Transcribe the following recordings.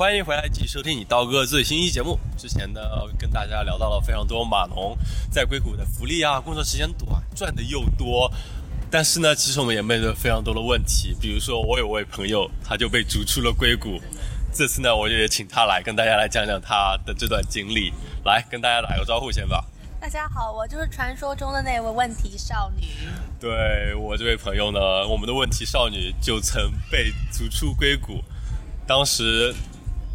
欢迎回来继续收听你刀哥最新一期节目。之前呢，跟大家聊到了非常多码农在硅谷的福利啊，工作时间短，赚的又多。但是呢，其实我们也面对非常多的问题，比如说我有位朋友，他就被逐出了硅谷。这次呢，我就也请他来跟大家来讲讲他的这段经历。来跟大家打个招呼先吧。大家好，我就是传说中的那位问题少女。对我这位朋友呢，我们的问题少女就曾被逐出硅谷，当时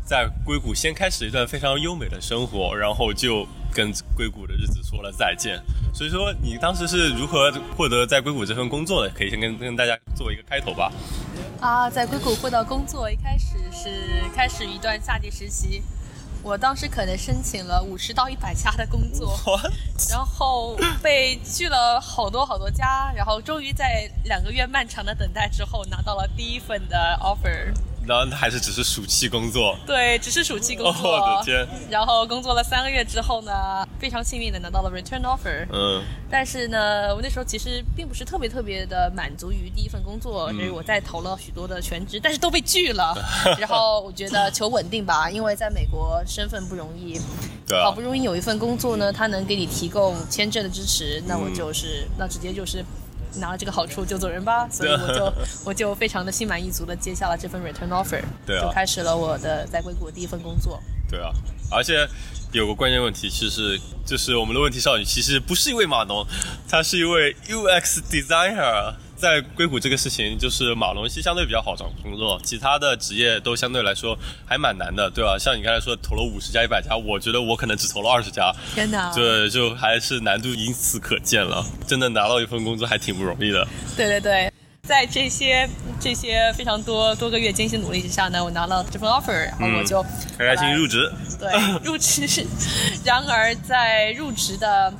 在硅谷先开始一段非常优美的生活，然后就跟硅谷的日子说了再见。所以说，你当时是如何获得在硅谷这份工作的？可以先跟跟大家做一个开头吧。啊，在硅谷获得工作，一开始是开始一段夏季实习。我当时可能申请了五十到一百家的工作，然后被拒了好多好多家，然后终于在两个月漫长的等待之后拿到了第一份的 offer。然后还是只是暑期工作，对，只是暑期工作。我的天！然后工作了三个月之后呢，非常幸运的拿到了 return offer。嗯。但是呢，我那时候其实并不是特别特别的满足于第一份工作，所以我在投了许多的全职，但是都被拒了。然后我觉得求稳定吧，因为在美国身份不容易。对。好不容易有一份工作呢，它能给你提供签证的支持，那我就是那直接就是。拿了这个好处就走人吧，所以我就 我就非常的心满意足的接下了这份 return offer，对就开始了我的在硅谷的第一份工作。对啊，而且有个关键问题，其实就是我们的问题少女其实不是一位码农，她是一位 UX designer。在硅谷这个事情，就是马龙西相对比较好找工作，其他的职业都相对来说还蛮难的，对吧？像你刚才说投了五十家、一百家，我觉得我可能只投了二十家，天哪！对，就还是难度因此可见了。真的拿到一份工作还挺不容易的。对对对，在这些这些非常多多个月艰辛努力之下呢，我拿了这份 offer，然后我就开开心入职。对，入职。然而在入职的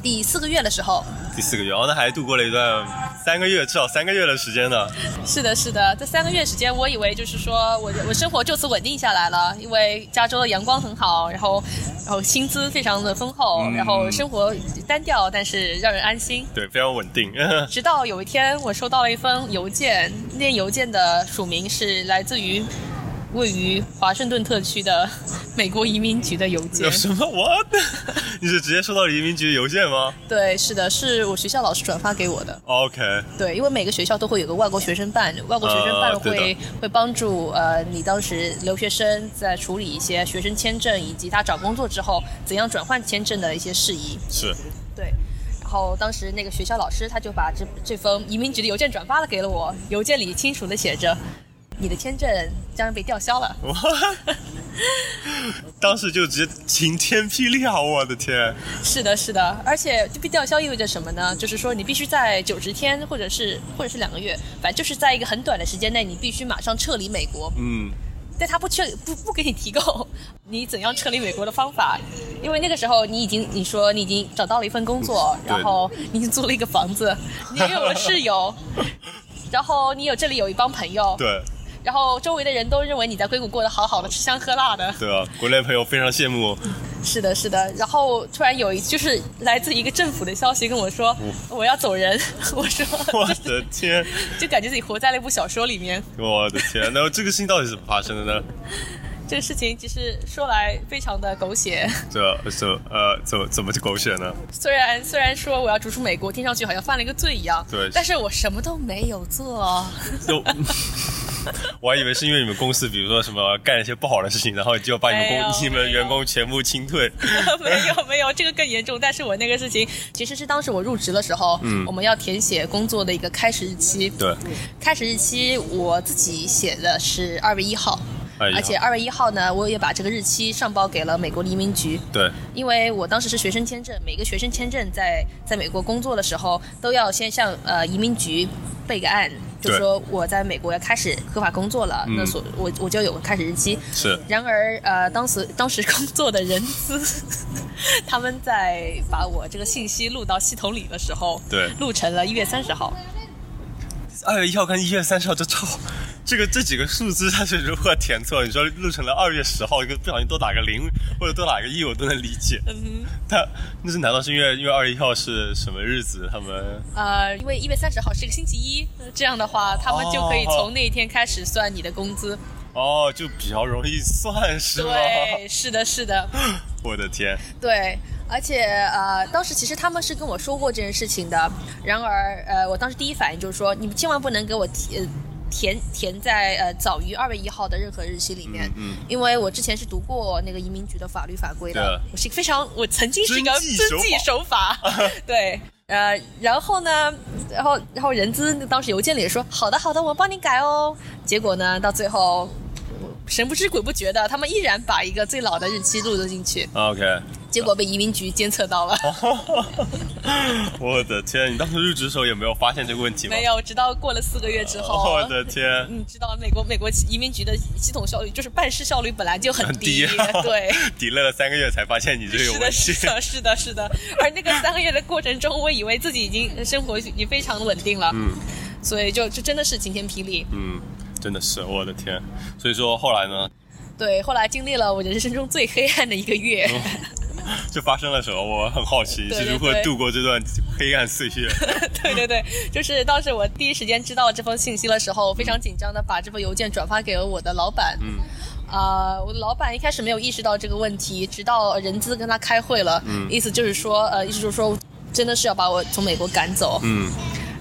第四个月的时候。第四个月，哦，那还度过了一段三个月，至少三个月的时间呢。是的，是的，这三个月时间，我以为就是说我我生活就此稳定下来了，因为加州的阳光很好，然后然后薪资非常的丰厚，然后生活单调，但是让人安心。对，非常稳定。直到有一天，我收到了一封邮件，那邮件的署名是来自于。位于华盛顿特区的 美国移民局的邮件。有什么？我 你是直接收到移民局的邮件吗？对，是的，是我学校老师转发给我的。OK。对，因为每个学校都会有个外国学生办，外国学生办会会帮助呃你当时留学生在处理一些学生签证以及他找工作之后怎样转换签证的一些事宜。是。对。然后当时那个学校老师他就把这这封移民局的邮件转发了给了我，邮件里清楚的写着。你的签证将被吊销了。当时就直接晴天霹雳啊！我的天。是的，是的，而且被吊销意味着什么呢？就是说你必须在九十天，或者是或者是两个月，反正就是在一个很短的时间内，你必须马上撤离美国。嗯。但他不撤不不给你提供 你怎样撤离美国的方法，因为那个时候你已经你说你已经找到了一份工作，然后你已经租了一个房子，你也有了室友，然后你有这里有一帮朋友。对。然后周围的人都认为你在硅谷过得好好的，吃香喝辣的。对啊，国内朋友非常羡慕。是的，是的。然后突然有一就是来自一个政府的消息跟我说，我要走人。我说，我的天，就感觉自己活在了一部小说里面。我的天，那这个事情到底是怎么发生的呢？这个事情其实说来非常的狗血。这这呃，怎么怎么就狗血呢？虽然虽然说我要逐出美国，听上去好像犯了一个罪一样。对。但是我什么都没有做。就。我还以为是因为你们公司，比如说什么干一些不好的事情，然后就把你们工、你们员工全部清退。没有没有，这个更严重。但是我那个事情其实是当时我入职的时候，嗯，我们要填写工作的一个开始日期。对，开始日期我自己写的是二月一号，而且二月一号呢，我也把这个日期上报给了美国移民局。对，因为我当时是学生签证，每个学生签证在在美国工作的时候都要先向呃移民局备个案。就说我在美国要开始合法工作了，那所我我就有个开始日期。是。然而，呃，当时当时工作的人资，他们在把我这个信息录到系统里的时候，对，录成了一月三十号。二月一号跟一月三十号，就超，这个这几个数字它是如何填错？你说录成了二月十号，一个不小心多打个零或者多打个一，我都能理解。嗯，他那是难道是因为因为二月一号是什么日子？他们呃，因为一月三十号是一个星期一，这样的话他们就可以从那一天开始算你的工资。哦，就比较容易算是吗？对，是的，是的。我的天。对，而且呃，当时其实他们是跟我说过这件事情的。然而呃，我当时第一反应就是说，你们千万不能给我填填填在呃早于二月一号的任何日期里面，嗯，因为我之前是读过那个移民局的法律法规的，我是非常 我曾经是一个遵纪守法，对。呃，然后呢，然后然后人资当时邮件里也说好的好的，我帮你改哦。结果呢，到最后神不知鬼不觉的，他们依然把一个最老的日期录了进去，OK。结果被移民局监测到了。我的天，你当时入职的时候有没有发现这个问题吗？没。有，直到过了四个月之后，我的天，你 知道美国美国移民局的系统效率就是办事效率本来就很很低 对。抵赖了三个月才发现你这个有是的，问题。是的，是的，是的。而那个三个月的过程中，我以为自己已经生活已经非常稳定了，嗯所以就就真的是晴天霹雳。嗯，真的是我的天。所以说后来呢，对，后来经历了我人生中最黑暗的一个月。就发生了什么？我很好奇，是如何度过这段黑暗岁月？对 对对，就是当时我第一时间知道这封信息的时候，非常紧张的把这封邮件转发给了我的老板。嗯啊、我的老板一开始没有意识到这个问题，直到人资跟他开会了，嗯意思就是说，呃，意思就是说，真的是要把我从美国赶走。嗯，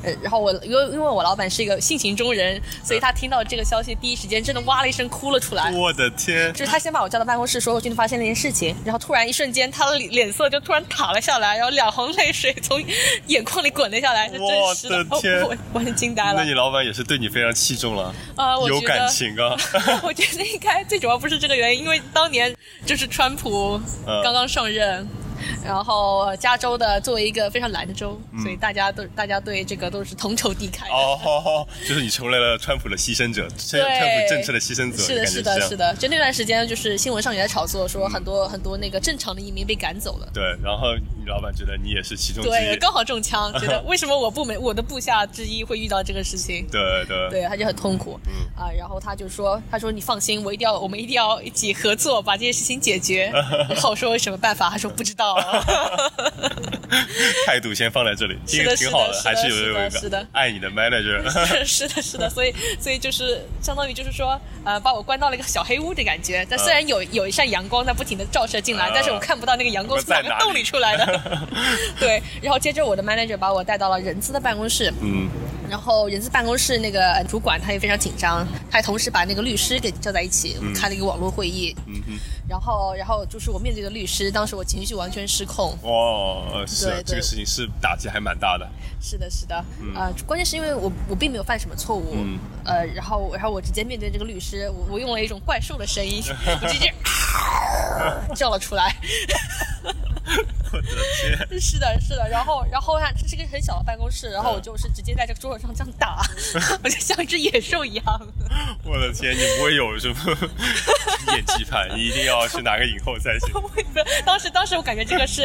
呃然后我因为因为我老板是一个性情中人，所以他听到这个消息第一时间真的哇了一声哭了出来。我的天，就是他先把我叫到办公室，说我今天发现了一件事情，然后突然一瞬间，他的脸脸色就突然塌了下来，然后两行泪水从眼眶里滚了下来，是真实我的天哦我完全惊呆了。那你老板也是对你非常器重了，啊，我有感情啊。我觉得应该最主要不是这个原因，因为当年就是川普嗯刚刚上任。然后加州的作为一个非常蓝的州，所以大家都大家对这个都是同仇敌忾的。哦，就是你成为了川普的牺牲者，川对川普政策的牺牲者，是的，是的，是的。就那段时间，就是新闻上也在炒作，说很多很多那个正常的移民被赶走了。对，然后你老板觉得你也是其中之对，一，刚好中枪，觉得为什么我部门我的部下之一会遇到这个事情？对对对，他就很痛苦，嗯啊，然后他就说，他说你放心，我一定要，我们一定要一起合作把这件事情解决。然后我说有什么办法？他说不知道。态度先放在这里，其实挺好的还是有一是的个爱你的 manager。是的，是的，所以所以就是相当于就是说，呃，把我关到了一个小黑屋的感觉。但虽然有有一扇阳光在不停的照射进来，啊但是我看不到那个阳光从哪个在哪里洞里出来的。对，然后接着我的 manager 把我带到了人资的办公室，嗯，然后人资办公室那个呃主管他也非常紧张，他还同时把那个律师给叫在一起，开了一个网络会议。嗯哼，然后，然后就是我面对的律师，当时我情绪完全失控。哦，是这个事情是打击还蛮大的。是的，是的，呃，关键是因为我我并没有犯什么错误，嗯呃，然后然后我直接面对这个律师，我我用了一种怪兽的声音，我直接、叫了出来。我的天，是的，是的，然后然后它这是个很小的办公室，然后我就是直接在这个桌子上这样打，我就像一只野兽一样。我的天，你不会有什么演技派，你一定要去拿个影后才行。当时当时我感觉这个是，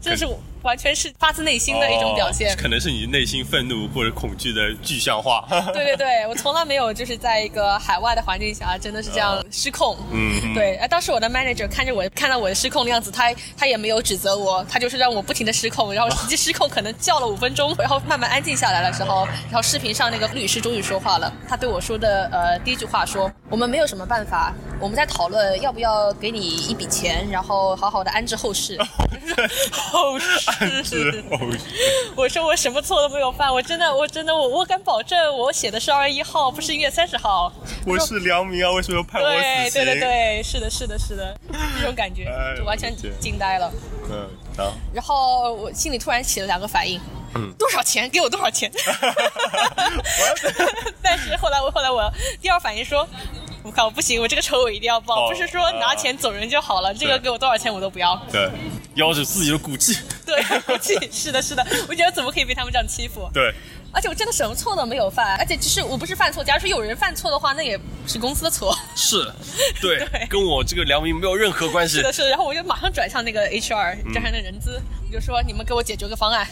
真的是完全是发自内心的一种表现哦。可能是你内心愤怒或者恐惧的具象化。对对对，我从来没有就是在一个海外的环境下，真的是这样失控。嗯嗯对，哎，当时我的 manager 看着我，看到我的失控的样子，他他也没有指责我，他就是让我不停的失控，然后实际失控可能叫了五分钟，然后慢慢安静下来的时候，然后视频上那个律师终于说话了，他对我说的呃第一句话说，我们没有什么办法，我们在讨论要不要给你一笔钱，然后好好的安置后事。后是事。哦，我说我什么错都没有犯，我真的，我真的，我我敢保证，我写的是二月一号，不是一月三十号。我是良民啊，为什么要判我对死刑？对对对，是的，是的，是的，这种感觉哎就完全惊呆了。嗯，然后然后我心里突然起了两个反应，嗯多少钱？给我多少钱？但是后来我后来我第二反应说。我靠，不行，我这个仇我一定要报，哦不是说拿钱走人就好了，这个给我多少钱我都不要。对，要着自己的骨气。对，骨气是的，是的，我觉得怎么可以被他们这样欺负？对，而且我真的什么错都没有犯，而且其实我不是犯错，假如说有人犯错的话，那也是公司的错。是，对，对跟我这个良民没有任何关系是。的，是的。然后我就马上转向那个 HR，转向那个人资，我就说你们给我解决个方案。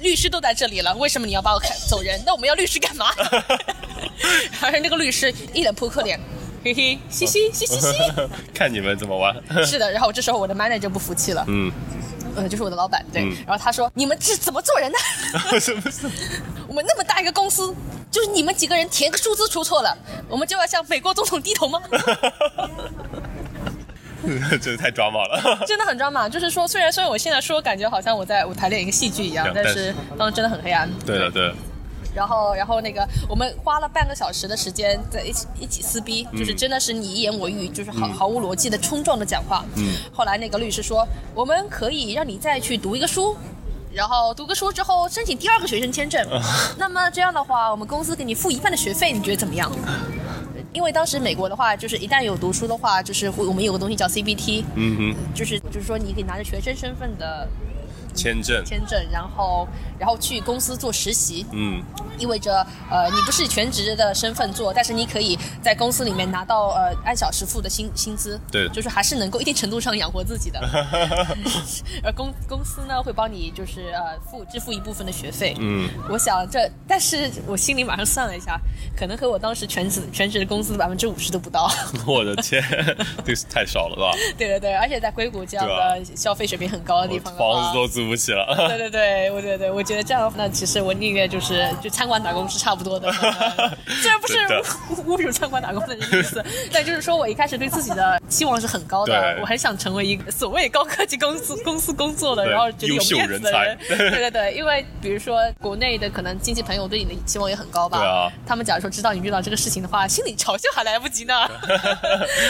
律师都在这里了，为什么你要把我开走人？那我们要律师干嘛？然后那个律师一脸扑克脸，嘿嘿，嘻嘻嘻嘻嘻。看你们怎么玩。是的，然后这时候我的 manager 不服气了，嗯，呃，就是我的老板，对。嗯然后他说：“你们这怎么做人的？什么什么？我们那么大一个公司，就是你们几个人填个数字出错了，我们就要向美国总统低头吗？真的太抓马了，真的很抓马。就是说，虽然虽然我现在说感觉好像我在舞台练一个戏剧一样，但是当时真的很黑暗。对的，对。然后，然后那个我们花了半个小时的时间在一起一起撕逼，就是真的是你一言我一语，就是毫毫无逻辑的冲撞的讲话。嗯。后来那个律师说，我们可以让你再去读一个书，然后读个书之后申请第二个学生签证。那么这样的话，我们公司给你付一半的学费，你觉得怎么样？因为当时美国的话，就是一旦有读书的话，就是我们有个东西叫 CBT，嗯哼，就是就是说你可以拿着学生身份的签证，签证，然后然后去公司做实习，嗯。意味着，呃，你不是全职的身份做，但是你可以在公司里面拿到呃按小时付的薪薪资，对，就是还是能够一定程度上养活自己的。而 公公司呢会帮你就是呃付支付一部分的学费。嗯，我想这，但是我心里马上算了一下，可能和我当时全职全职的工资的百分之五十都不到。我的天，这是太少了吧？对对对，而且在硅谷这样的消费水平很高的地方，房子都租不起了。对对对，我对对，我觉得这样，那其实我宁愿就是就。餐馆打工是差不多的，虽然不是侮辱餐馆打工的意思，但就是说我一开始对自己的期望是很高的，我很想成为一个所谓高科技公司公司工作的，然后觉得有面子的人。对对对，因为比如说国内的可能亲戚朋友对你的期望也很高吧，对啊，他们假如说知道你遇到这个事情的话，心里嘲笑还来不及呢。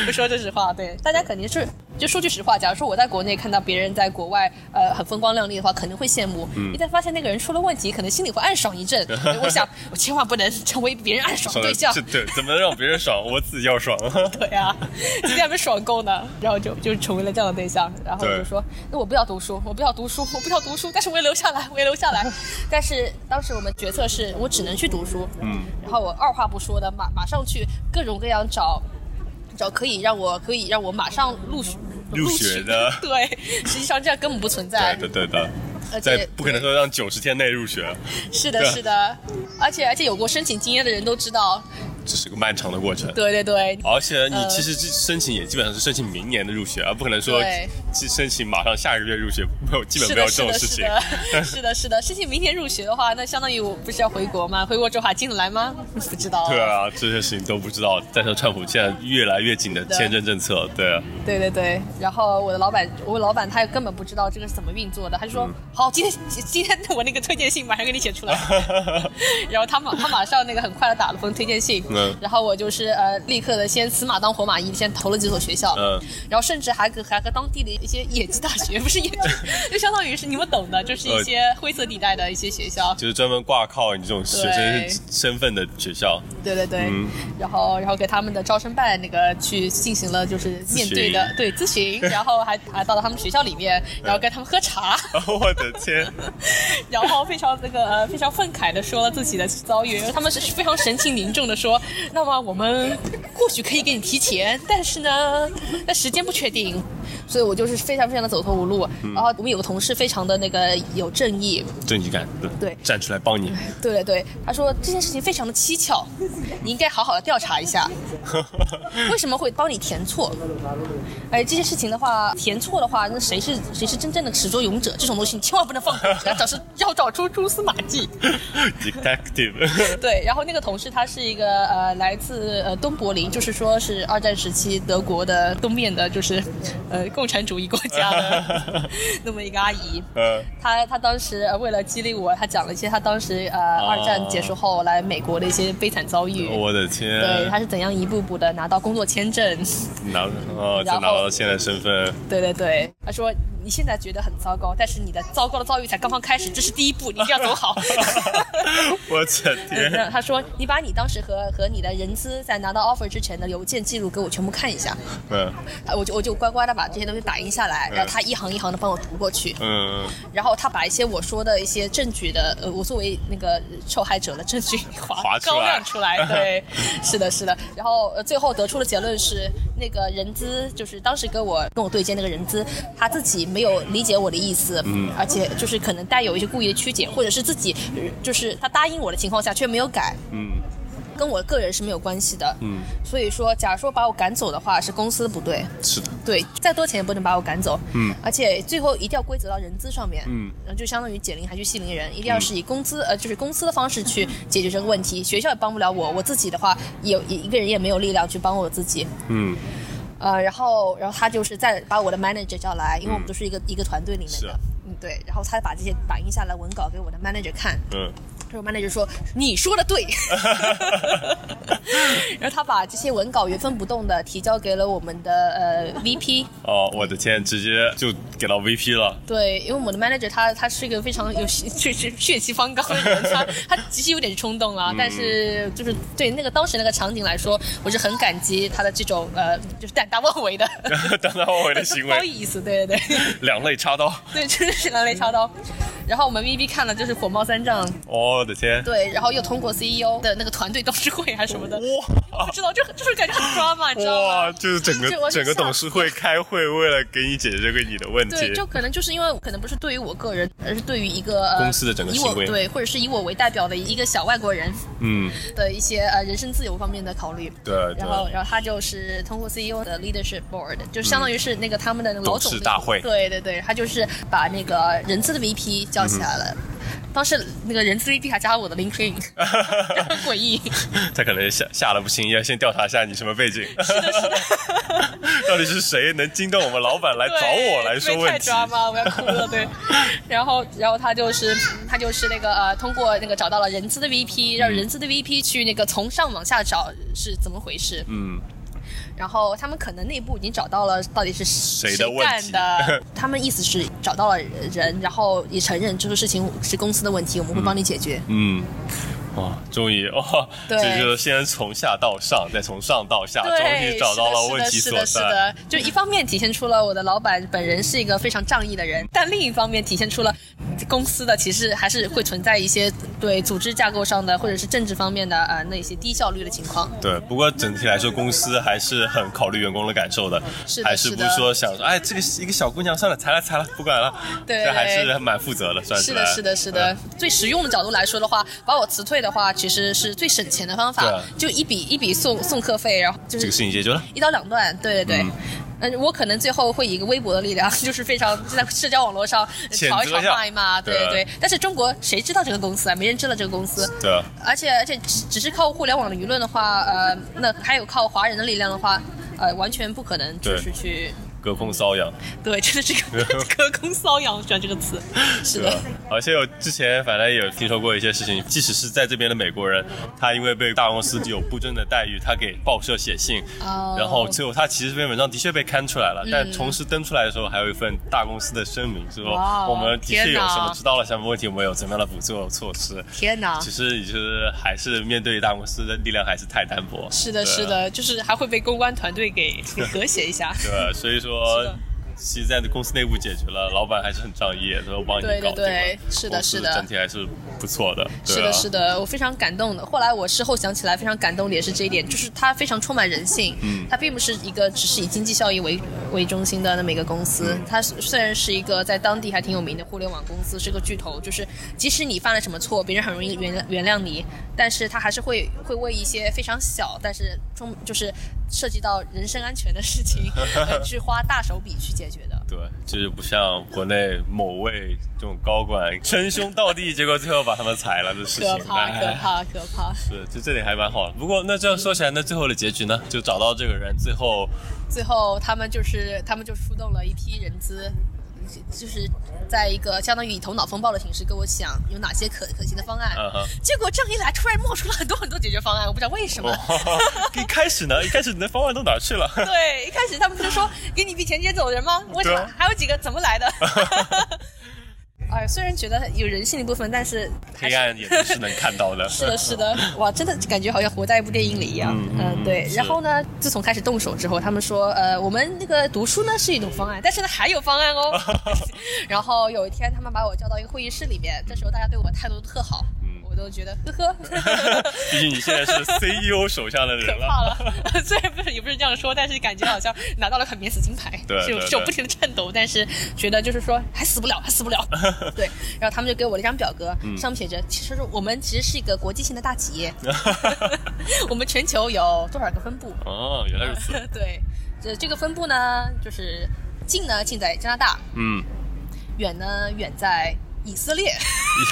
不说这实话，对大家肯定是。就说句实话，假如说我在国内看到别人在国外，呃，很风光亮丽的话，肯定会羡慕。一旦发现那个人出了问题，可能心里会暗爽一阵。我想，我千万不能成为别人暗爽对象。对，怎么能让别人爽？我自己要爽。对啊，今天还没爽够呢，然后就就成为了这样的对象。然后我就说，那我不要读书，我不要读书，我不要读书，但是我也留下来，我也留下来。但是当时我们决策是我只能去读书。嗯。然后我二话不说的马马上去各种各样找。找可以让我可以让我马上录取入学的，对，实际上这样根本不存在，对的对的，而且不可能说让九十天内入学，是的，是的，而且而且有过申请经验的人都知道。这是个漫长的过程，对对对，而且你其实申请也基本上是申请明年的入学，而不可能说去申请马上下个月入学，没有基本没有这种事情。是的，是的，申请明年入学的话，那相当于我不是要回国吗？回国之后还进得来吗？不知道。对啊，这些事情都不知道。再说川普现在越来越紧的签证政策，对啊。对对对，然后我的老板，我老板他根本不知道这个是怎么运作的，他就说好，今天今天我那个推荐信马上给你写出来。然后他马他马上那个很快的打了封推荐信。然后我就是呃，立刻的先死马当活马医，先投了几所学校，嗯，然后甚至还和还和当地的一些野鸡大学，不是野鸡，就相当于是你们懂的，就是一些灰色地带的一些学校，就是专门挂靠你这种学生身份的学校。对。对对，然后然后给他们的招生办那个去进行了就是面对的对咨询，然后还还到了他们学校里面，然后跟他们喝茶。我的天！然后非常那个呃非常愤慨的说了自己的遭遇，他们是非常神情凝重的说。那么我们或许可以给你提钱，但是呢，那时间不确定。所以我就是非常非常的走投无路，然后我们有个同事非常的那个有正义，正义感，对，站出来帮你，对对对，他说这件事情非常的蹊跷，你应该好好的调查一下，为什么会帮你填错？哎，这件事情的话，填错的话，那谁是谁是真正的始作俑者？这种东西你千万不能放过，要找是要找出蛛丝马迹。Detective，对，然后那个同事他是一个呃来自呃东柏林，就是说是二战时期德国的东面的，就是呃。共产主义国家的 那么一个阿姨，她她当时为了激励我，她讲了一些她当时呃二战结束后来美国的一些悲惨遭遇。我的天！对，她是怎样一步步的拿到工作签证，拿哦，再拿到现在身份。对对对，她说。你现在觉得很糟糕，但是你的糟糕的遭遇才刚刚开始，这是第一步，你一定要走好。我的天！他说：“你把你当时和和你的人资在拿到 offer 之前的邮件记录给我全部看一下。”嗯，我就我就乖乖的把这些东西打印下来，然后他一行一行的帮我读过去。嗯，然后他把一些我说的一些证据的，呃，我作为那个受害者的证据划 高亮出来。对，是的，是的。然后呃，最后得出的结论是，那个人资就是当时跟我跟我对接那个人资，他自己。没有理解我的意思，嗯，而且就是可能带有一些故意的曲解，或者是自己就是他答应我的情况下却没有改，嗯，跟我个人是没有关系的。嗯，所以说，假如说把我赶走的话，是公司不对。是的，对，再多钱也不能把我赶走。嗯，而且最后一定要归责到人资上面。嗯，然后就相当于解铃还须系铃人，一定要是以工资呃，就是公司的方式去解决这个问题。学校也帮不了我，我自己的话，也一个人也没有力量去帮我自己。嗯。呃，然后，然后他就是再把我的 manager 叫来，因为我们都是一个一个团队里面的，嗯，对，然后他把这些打印下来文稿给我的 manager 看，嗯。然后 manager 说：“你说的对。”然后他把这些文稿原封不动的提交给了我们的呃 VP。哦，我的天，直接就给到 VP 了。对，因为我们的 manager 他他是一个非常有血血血气方刚的人，他他其实有点冲动了，但是就是对那个当时那个场景来说，我是很感激他的这种呃就是胆大妄为的胆大妄为的行为。不好意思，对对对。两肋插刀。对，真的是两肋插刀。然后我们 VP 看了就是火冒三丈。哦。我的天！对，然后又通过 CEO 的那个团队董事会还是什么的，哇，不知道，就就是感觉很抓嘛，你知道吗？哇，就是整个整个董事会 开会，为了给你解决这个你的问题。对，就可能就是因为可能不是对于我个人，而是对于一个公司的整个行为，对，或者是以我为代表的一个小外国人，嗯，的一些呃人身自由方面的考虑。对，然后然后他就是通过 CEO 的 leadership board，就相当于是那个他们的老总大会。对对对，他就是把那个人资的 VP 叫起来了。当时那个人资 VP 还加了我的 LinkedIn，很诡异。他可能吓吓得不轻，要先调查一下你什么背景。是的，是的。到底是谁能惊动我们老板来找我来说问题？太抓吗？我要哭了。对。然后，然后他就是他就是那个呃，通过那个找到了人资的 VP，让人资的 VP 去那个从上往下找是怎么回事？嗯。然后他们可能内部已经找到了到底是谁干的，他们意思是找到了人，然后也承认这个事情是公司的问题，我们会帮你解决。嗯。哇，终于哦，这就是先从下到上，再从上到下，终于找到了问题所在。是的，是的，就一方面体现出了我的老板本人是一个非常仗义的人，但另一方面体现出了公司的其实还是会存在一些对组织架构上的或者是政治方面的呃那些低效率的情况。对，不过整体来说，公司还是很考虑员工的感受的，是还是不是说想说，哎，这个一个小姑娘，算了，裁了裁了，不管了，对，这还是蛮负责的，算是。是的，是的，是的。最实用的角度来说的话，把我辞退的话，其实是最省钱的方法，就一笔一笔送送课费，然后就是这个事情解决了，一刀两断。对对对，嗯，我可能最后会以一个微博的力量，就是非常在社交网络上吵一吵骂一骂，对对对。但是中国谁知道这个公司啊？没人知道这个公司。对。而且而且只只是靠互联网的舆论的话，呃，那还有靠华人的力量的话，呃，完全不可能就是去。隔空瘙痒，对，真的是隔隔空瘙痒，喜欢这个词，是的。而且我之前反正有听说过一些事情，即使是在这边的美国人，他因为被大公司有不正的待遇，他给报社写信，然后最后他其实这篇文章的确被刊出来了，但同时登出来的时候还有一份大公司的声明，说我们的确有什么知道了什么问题，我们有怎么样的补救措施。天哪！其实就是还是面对大公司的力量还是太单薄。是的，是的，就是还会被公关团队给给和谐一下。对，所以说。说，其实在公司内部解决了，老板还是很仗义，说帮你搞定了。对对对，是的，是的，整体还是不错的。是的，是的，我非常感动的。后来我事后想起来，非常感动的也是这一点，就是他非常充满人性。嗯，他并不是一个只是以经济效益为为中心的那么一个公司。它虽然是一个在当地还挺有名的互联网公司，是个巨头，就是即使你犯了什么错，别人很容易原原谅你，但是他还是会会为一些非常小，但是中就是。涉及到人身安全的事情，去花大手笔去解决的。对，就是不像国内某位这种高管称兄道弟，结果最后把他们裁了的事情。可怕，可怕，可怕。是，就这点还蛮好。不过那这样说起来，那最后的结局呢？就找到这个人，最后，最后他们就是他们就出动了一批人资。就是在一个相当于以头脑风暴的形式跟我想有哪些可可行的方案，结果这样一来，突然冒出了很多很多解决方案，我不知道为什么。一开始呢，一开始你的方案都哪去了？对，一开始他们不是说 给你一笔钱接走人吗？为什么还有几个怎么来的？哎，虽然觉得有人性的部分，但是黑暗也是能看到的。是的，是的，哇，真的感觉好像活在一部电影里一样。嗯，对。然后呢，自从开始动手之后，他们说，呃，我们那个读书呢是一种方案，但是呢还有方案哦。然后有一天，他们把我叫到一个会议室里面，这时候大家对我态度都特好。都觉得呵呵。毕竟你现在是 CEO 手下的人了，可怕了。虽然不是也不是这样说，但是感觉好像拿到了很免死金牌，对手手不停的颤抖，但是觉得就是说还死不了，还死不了。对，然后他们就给我了一张表格，上面写着，其实我们其实是一个国际性的大企业，我们全球有多少个分部？哦，原来如此。对，这这个分部呢，就是近呢近在加拿大，嗯，远呢远在以色列。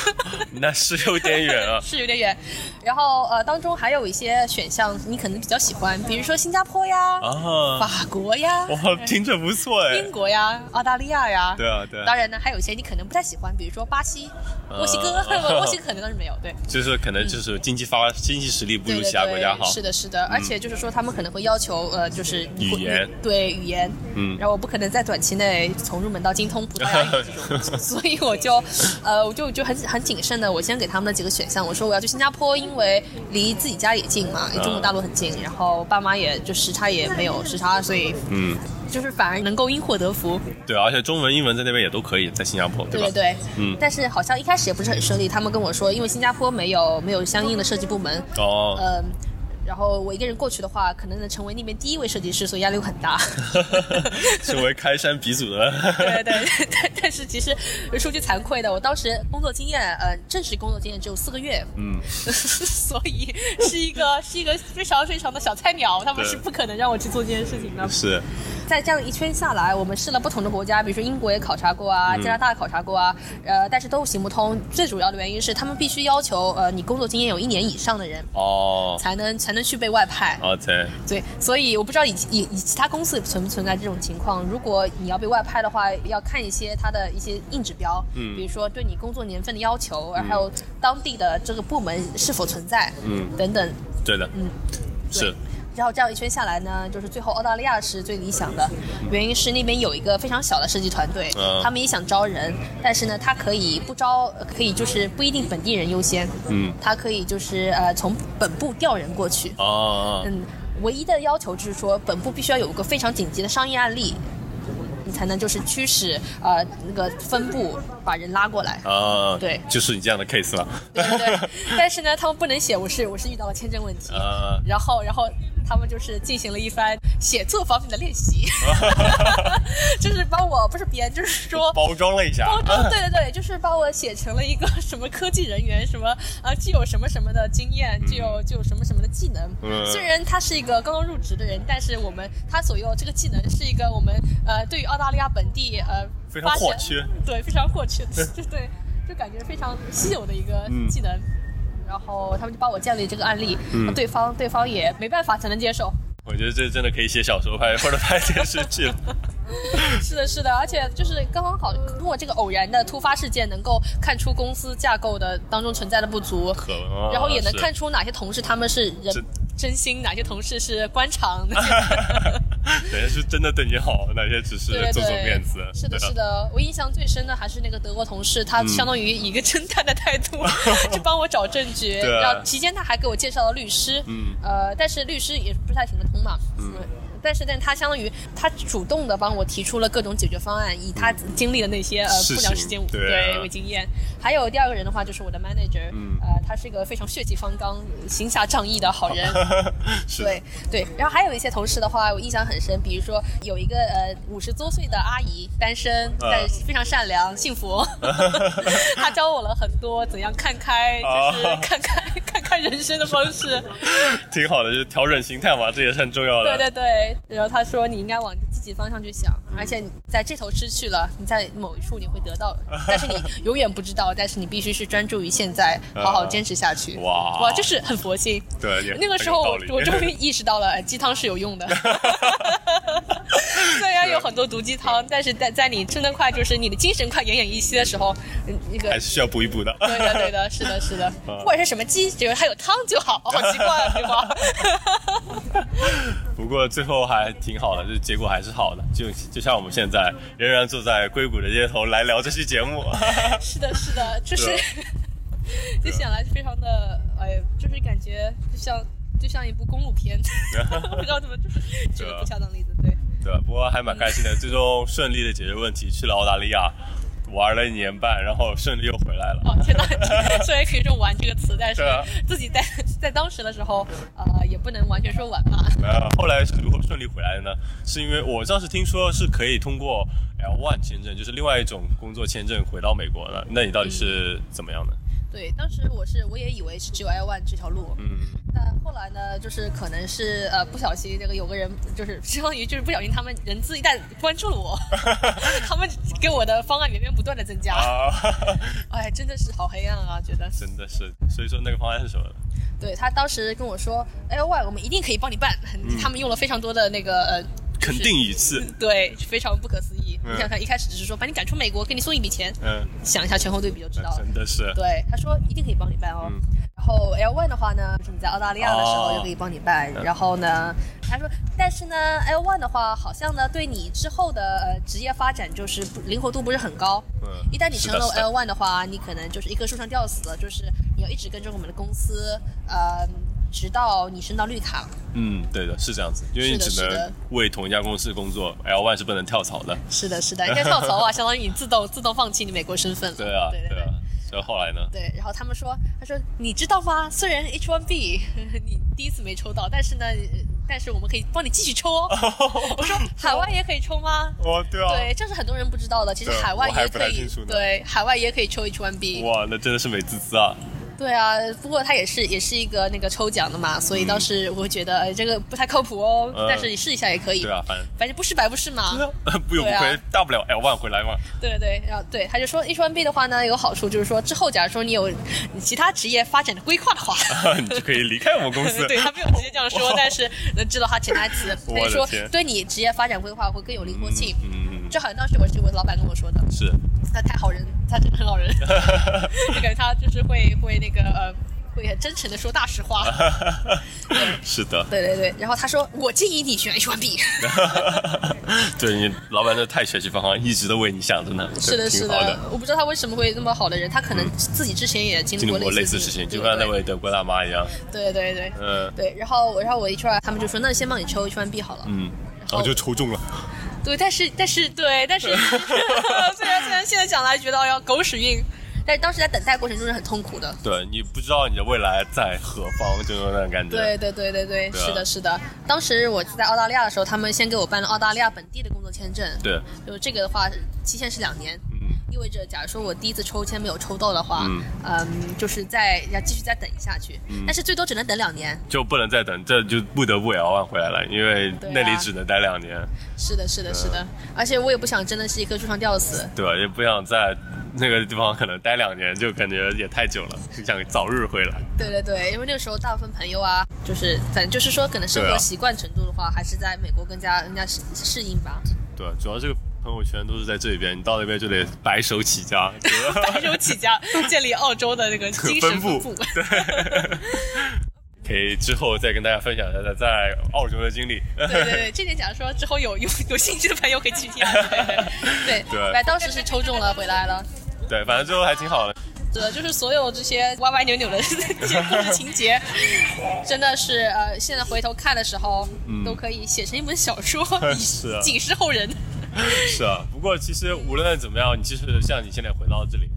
那是有点远啊，是有点远。然后呃，当中还有一些选项你可能比较喜欢，比如说新加坡呀、啊，法国呀、哇，听着不错哎，英国呀、澳大利亚呀。对啊，对啊，当然呢，还有一些你可能不太喜欢，比如说巴西、墨西哥，墨西哥可能倒是没有。对，就是可能就是经济发经济实力不如其他国家好。是的，是的，而且就是说他们可能会要求呃，就是语言，对语言，嗯，然后我不可能在短期内从入门到精通葡萄牙语这种，所以我就呃，我就就很很谨慎的，我先给他们的几个选项，我说我要去新加坡，因为离自己家也近嘛，离中国大陆很近，然后爸妈也就时差也没有时差，所以嗯，就是反而能够因祸得福。对，而且中文、英文在那边也都可以，在新加坡，对吧？对对，嗯，但是好像一开始也不是很顺利，他们跟我说，因为新加坡没有没有相应的设计部门，哦，嗯。然后我一个人过去的话，可能能成为那边第一位设计师，所以压力会很大。成为开山鼻祖的。对对，但但是其实说句惭愧的，我当时工作经验，呃，正式工作经验只有四个月，嗯，所以是一个 是一个非常非常的小菜鸟，他们是不可能让我去做这件事情的。是，在这样一圈下来，我们试了不同的国家，比如说英国也考察过嗯啊，加拿大考察过啊，呃，但是都行不通。最主要的原因是他们必须要求，呃，你工作经验有一年以上的人，哦，才能才能去被外派。OK，对，所以我不知道以以以其他公司存不存在这种情况。如果你要被外派的话，要看一些它的一些硬指标，嗯。比如说对你工作年份的要求，还有当地的这个部门是否存在，嗯，等等。对的，嗯，对。是，然后这样一圈下来呢，就是最后澳大利亚是最理想的，原因是那边有一个非常小的设计团队，嗯。他们也想招人，但是呢，他可以不招，呃可以就是不一定本地人优先，嗯，他可以就是呃从本部调人过去，哦，嗯，唯一的要求就是说，本部必须要有一个非常紧急的商业案例，你才能就是驱使呃那个分部把人拉过来。啊，对。就是你这样的 case 了，对对对，但是呢，他们不能写我是我是遇到了签证问题，啊，然后然后他们就是进行了一番写作方面的练习，就是帮我不是编，就是说包装了一下，包装，对对对，就是把我写成了一个什么科技人员，什么啊，具有什么什么的经验，具有具有什么什么的技能。嗯。虽然他是一个刚刚入职的人，但是我们他所用这个技能是一个我们呃对于澳大利亚本地呃非常发现或缺，对，非常或缺，对对，就感觉非常稀有的一个嗯。技能。然后他们就帮我建立这个案例，嗯对方对方也没办法才能接受。我觉得这真的可以写小说拍或者拍电视剧了，是的，是的，而且就是刚刚好通过这个偶然的突发事件，能够看出公司架构的当中存在的不足，可，然后也能看出哪些同事他们是人真真心，哪些同事是官场。哪些是真的对你好，哪些只是做做，面子，是的，是的。我印象最深的还是那个德国同事，他相当于以一个侦探的态度 去帮我找证据，然后期间他还给我介绍了律师，嗯呃，但是律师也不太行得通嘛，嗯。但是，但他相当于他主动的帮我提出了各种解决方案，以他经历的那些呃不良事件对啊为经验。还有第二个人的话，就是我的 manager，、嗯呃，他是一个非常血气方刚、行侠仗义的好人。对对，然后还有一些同事的话，我印象很深，比如说有一个呃五十多岁的阿姨，单身，但是非常善良、幸福。她教我了很多怎样看开，就是啊看开、看人生的方式。挺好的，就是调整心态嘛，这也是很重要的。对对对，然后他说你应该往自己方向去想，而且你在这头失去了，你在某一处你会得到，但是你 永远不知道，但是你必须是专注于现在，好好坚持下去。哇哇，就是很佛心。对 那个时候我终于意识到了，呃鸡汤是有用的。虽然有很多毒鸡汤，但是在在你真的快就是你的精神快奄奄一息的时候，嗯那个还是需要补一补的。对的对的，是的是的，嗯不管是什么鸡，只要它有汤就好。好奇怪啊，这句话。不过最后还挺好的，就是结果还是好的。就就像我们现在仍然坐在硅谷的街头来聊这期节目。是的，是的，就是 就想来非常的，哎，就是感觉就像就像一部公路片，不知道怎么就是举个不恰当例子，对。对？不过还蛮开心的，最终顺利的解决问题，去了澳大利亚。玩了一年半，然后顺利又回来了。哦天哪，虽然可以说“玩”这个词，但是自己在 在当时的时候，呃，也不能完全说玩嘛。呃，后来是如何顺利回来的呢？是因为我当时听说是可以通过 L1 签证，就是另外一种工作签证回到美国的。那你到底是怎么样的？对，当时我是我也以为是只有 L one 这条路，嗯，但后来呢，就是可能是呃不小心那个有个人就是相当于就是不小心他们人资一旦关注了我，他们给我的方案源源不断的增加，啊，哎，真的是好黑暗啊，觉得。真的是。所以说那个方案是什么？对他当时跟我说 L one 我们一定可以帮你办，他们用了非常多的那个呃。肯定一次。对，非常不可思议。嗯你想想看，一开始只是说把你赶出美国，给你送一笔钱，嗯，想一下前后对比就知道了。真的是。对，他说一定可以帮你办哦。嗯然后 L one 的话呢，就是你在澳大利亚的时候哦就可以帮你办。然后呢，他说，但是呢，L one 的话，好像呢对你之后的呃职业发展就是不灵活度不是很高。嗯一旦你成了 L one 的话，你可能就是一棵树上吊死了，就是你要一直跟着我们的公司，呃，直到你升到绿卡。嗯，对的，是这样子，因为你只能为同一家公司工作，L one 是不能跳槽的。是的，是的，应该跳槽啊，相当于你自动自动放弃你美国身份了。对啊，对啊。所以后来呢？对，然后他们说，他说你知道吗？虽然 H one B 你第一次没抽到，但是呢，呃但是我们可以帮你继续抽哦。我说海外也可以抽吗？哦，对啊。对，这是很多人不知道的。其实海外也可以对，海外也可以抽 H1B。哇，那真的是美滋滋啊！对啊，不过它也是也是一个那个抽奖的嘛，所以当时我会觉得，哎，这个不太靠谱哦。嗯但是你试一下也可以。对啊，反正反正不试白不试嘛。不有不对啊亏，大不了 L one 回来嘛。对对对，然后对他就说 H one B 的话呢，有好处就是说之后假如说你有你其他职业发展的规划的话，你就可以离开我们公司。对他没有直接这样说，但是能知道他潜台词，他就说对你职业发展规划会更有灵活性。嗯嗯这好像当时我是我的老板跟我说的，嗯，是。他太好人，他真的很好人，就感觉他就是会会那个呃。会很真诚的说大实话，是的，对对对。然后他说：“我建议你选 H1B。对你老板这太学习方法，一直都为你想着呢。”是的，是的。我不知道他为什么会那么好的人，他可能自己之前也经历过经历过类似似事情，就像那位德国大妈一样。对对对嗯对。然后然后我一出来，他们就说：“那先帮你抽 H1B 好了。”嗯，然后就抽中了。对，但是但是对，但是 虽然虽然现在讲来觉得哎呀狗屎运，但是当时在等待过程中是很痛苦的。对你不知道你的未来在何方，就那种感觉。对对对对对，对啊是的，是的。当时我在澳大利亚的时候，他们先给我办了澳大利亚本地的工作签证。对，就这个的话，期限是两年，嗯，意味着假如说我第一次抽签没有抽到的话，嗯嗯，就是再要继续再等下去，但是最多只能等两年。就不能再等，这就不得不 L1 回来了，因为那里只能待两年，是的，是的，是的。而且我也不想真的是一棵树上吊死。对吧？也不想在那个地方可能待两年，就感觉也太久了，就想早日回来。对对对，因为那个时候大部分朋友啊，就是反正就是说，可能生活习惯程度的话，还是在美国更加更加适适应吧。对，主要这个朋友圈都是在这边，你到那边就得白手起家，白手起家，建立澳洲的那个精神分布。可以之后再跟大家分享一下在在澳洲的经历。对对对，这点假如说之后有有有兴趣的朋友可以继续听。对对对，对反正当时是抽中了，回来了。对，反正最后还挺好的。对，就是所有这些歪歪扭扭的这些故事情节，真的是呃，现在回头看的时候，都可以写成一本小说，以是啊警示后人。是啊，不过其实无论怎么样，你其实像你现在回到这里，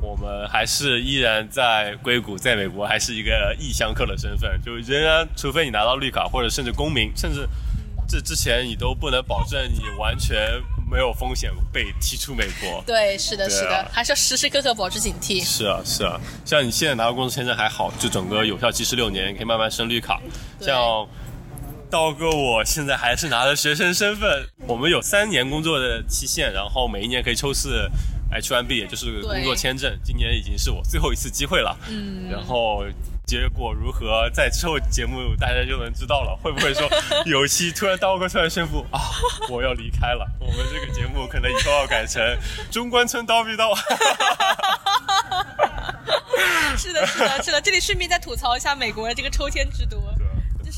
我们还是依然在硅谷，在美国还是一个异乡客的身份，就仍然，除非你拿到绿卡或者甚至公民，甚至这之前你都不能保证你完全没有风险被踢出美国。对，是的，啊是的，还是要时时刻刻保持警惕。是啊，是啊，像你现在拿到工作签证还好，就整个有效期是六年，你可以慢慢升绿卡。像刀哥，我现在还是拿着学生身份，我们有三年工作的期限，然后每一年可以抽次 H1B，也就是工作签证。今年已经是我最后一次机会了，嗯，然后。结果如何，在之后节目大家就能知道了。会不会说 有一期突然刀哥突然宣布啊，我要离开了，我们这个节目可能以后要改成中关村刀逼刀。是的，是的，是的。这里顺便再吐槽一下美国的这个抽签制度，就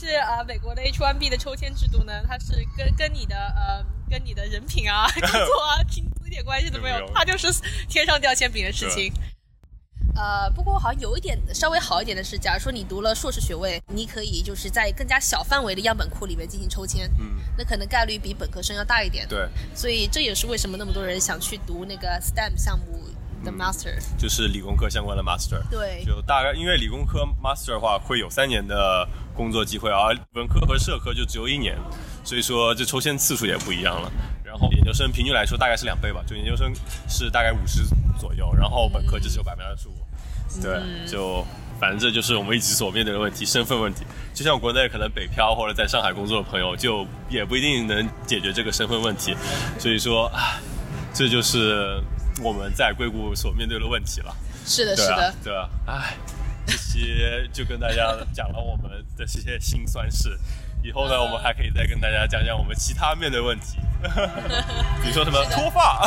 是啊、呃美国的 H1B 的抽签制度呢，它是跟跟你的呃跟你的人品啊、工作啊、薪资一点关系都没有没有，它就是天上掉馅饼的事情。呃，不过好像有一点稍微好一点的是，假如说你读了硕士学位，你可以就是在更加小范围的样本库里面进行抽签，嗯，那可能概率比本科生要大一点。对，所以这也是为什么那么多人想去读那个 STEM 项目的 master。就是理工科相关的 master。对，就大概因为理工科 master 的话会有三年的工作机会，而文科和社科就只有一年，所以说这抽签次数也不一样了。然后研究生平均来说大概是两倍吧，就研究生是大概五十左右，然后本科就只有百分之二十五。对，就反正这就是我们一直所面对的问题，身份问题。就像国内可能北漂或者在上海工作的朋友，就也不一定能解决这个身份问题。所以说，唉，这就是我们在硅谷所面对的问题了。是的，啊是的，，对啊，唉，这些就跟大家讲了我们的这些心酸事。以后呢，我们还可以再跟大家讲讲我们其他面对问题，比如说什么脱发，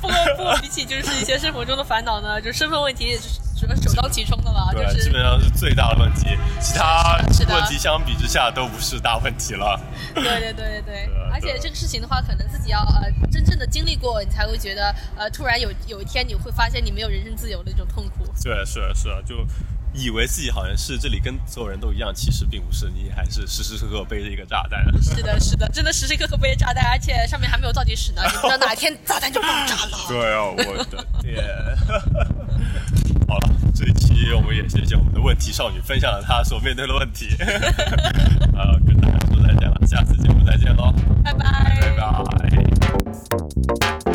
不过不过比起就是一些生活中的烦恼呢，就身份问题是首当其冲的了，就是，基本上是最大的问题，其他问题相比之下都不是大问题了。对对对对对。而且这个事情的话，可能自己要呃真正的经历过，你才会觉得呃突然有有一天你会发现你没有人身自由的那种痛苦。对，是啊是啊，就以为自己好像是这里跟所有人都一样，其实并不是，你还是时时刻刻背着一个炸弹。是的，是的，真的时时刻刻背着炸弹，而且上面还没有倒计时呢，你不知道哪天炸弹就爆炸了。对啊，我的天！好了，这一期我们也谢谢我们的问题少女分享了她所面对的问题。呃，跟大家说再见了，下次节目再见喽，拜拜。拜拜。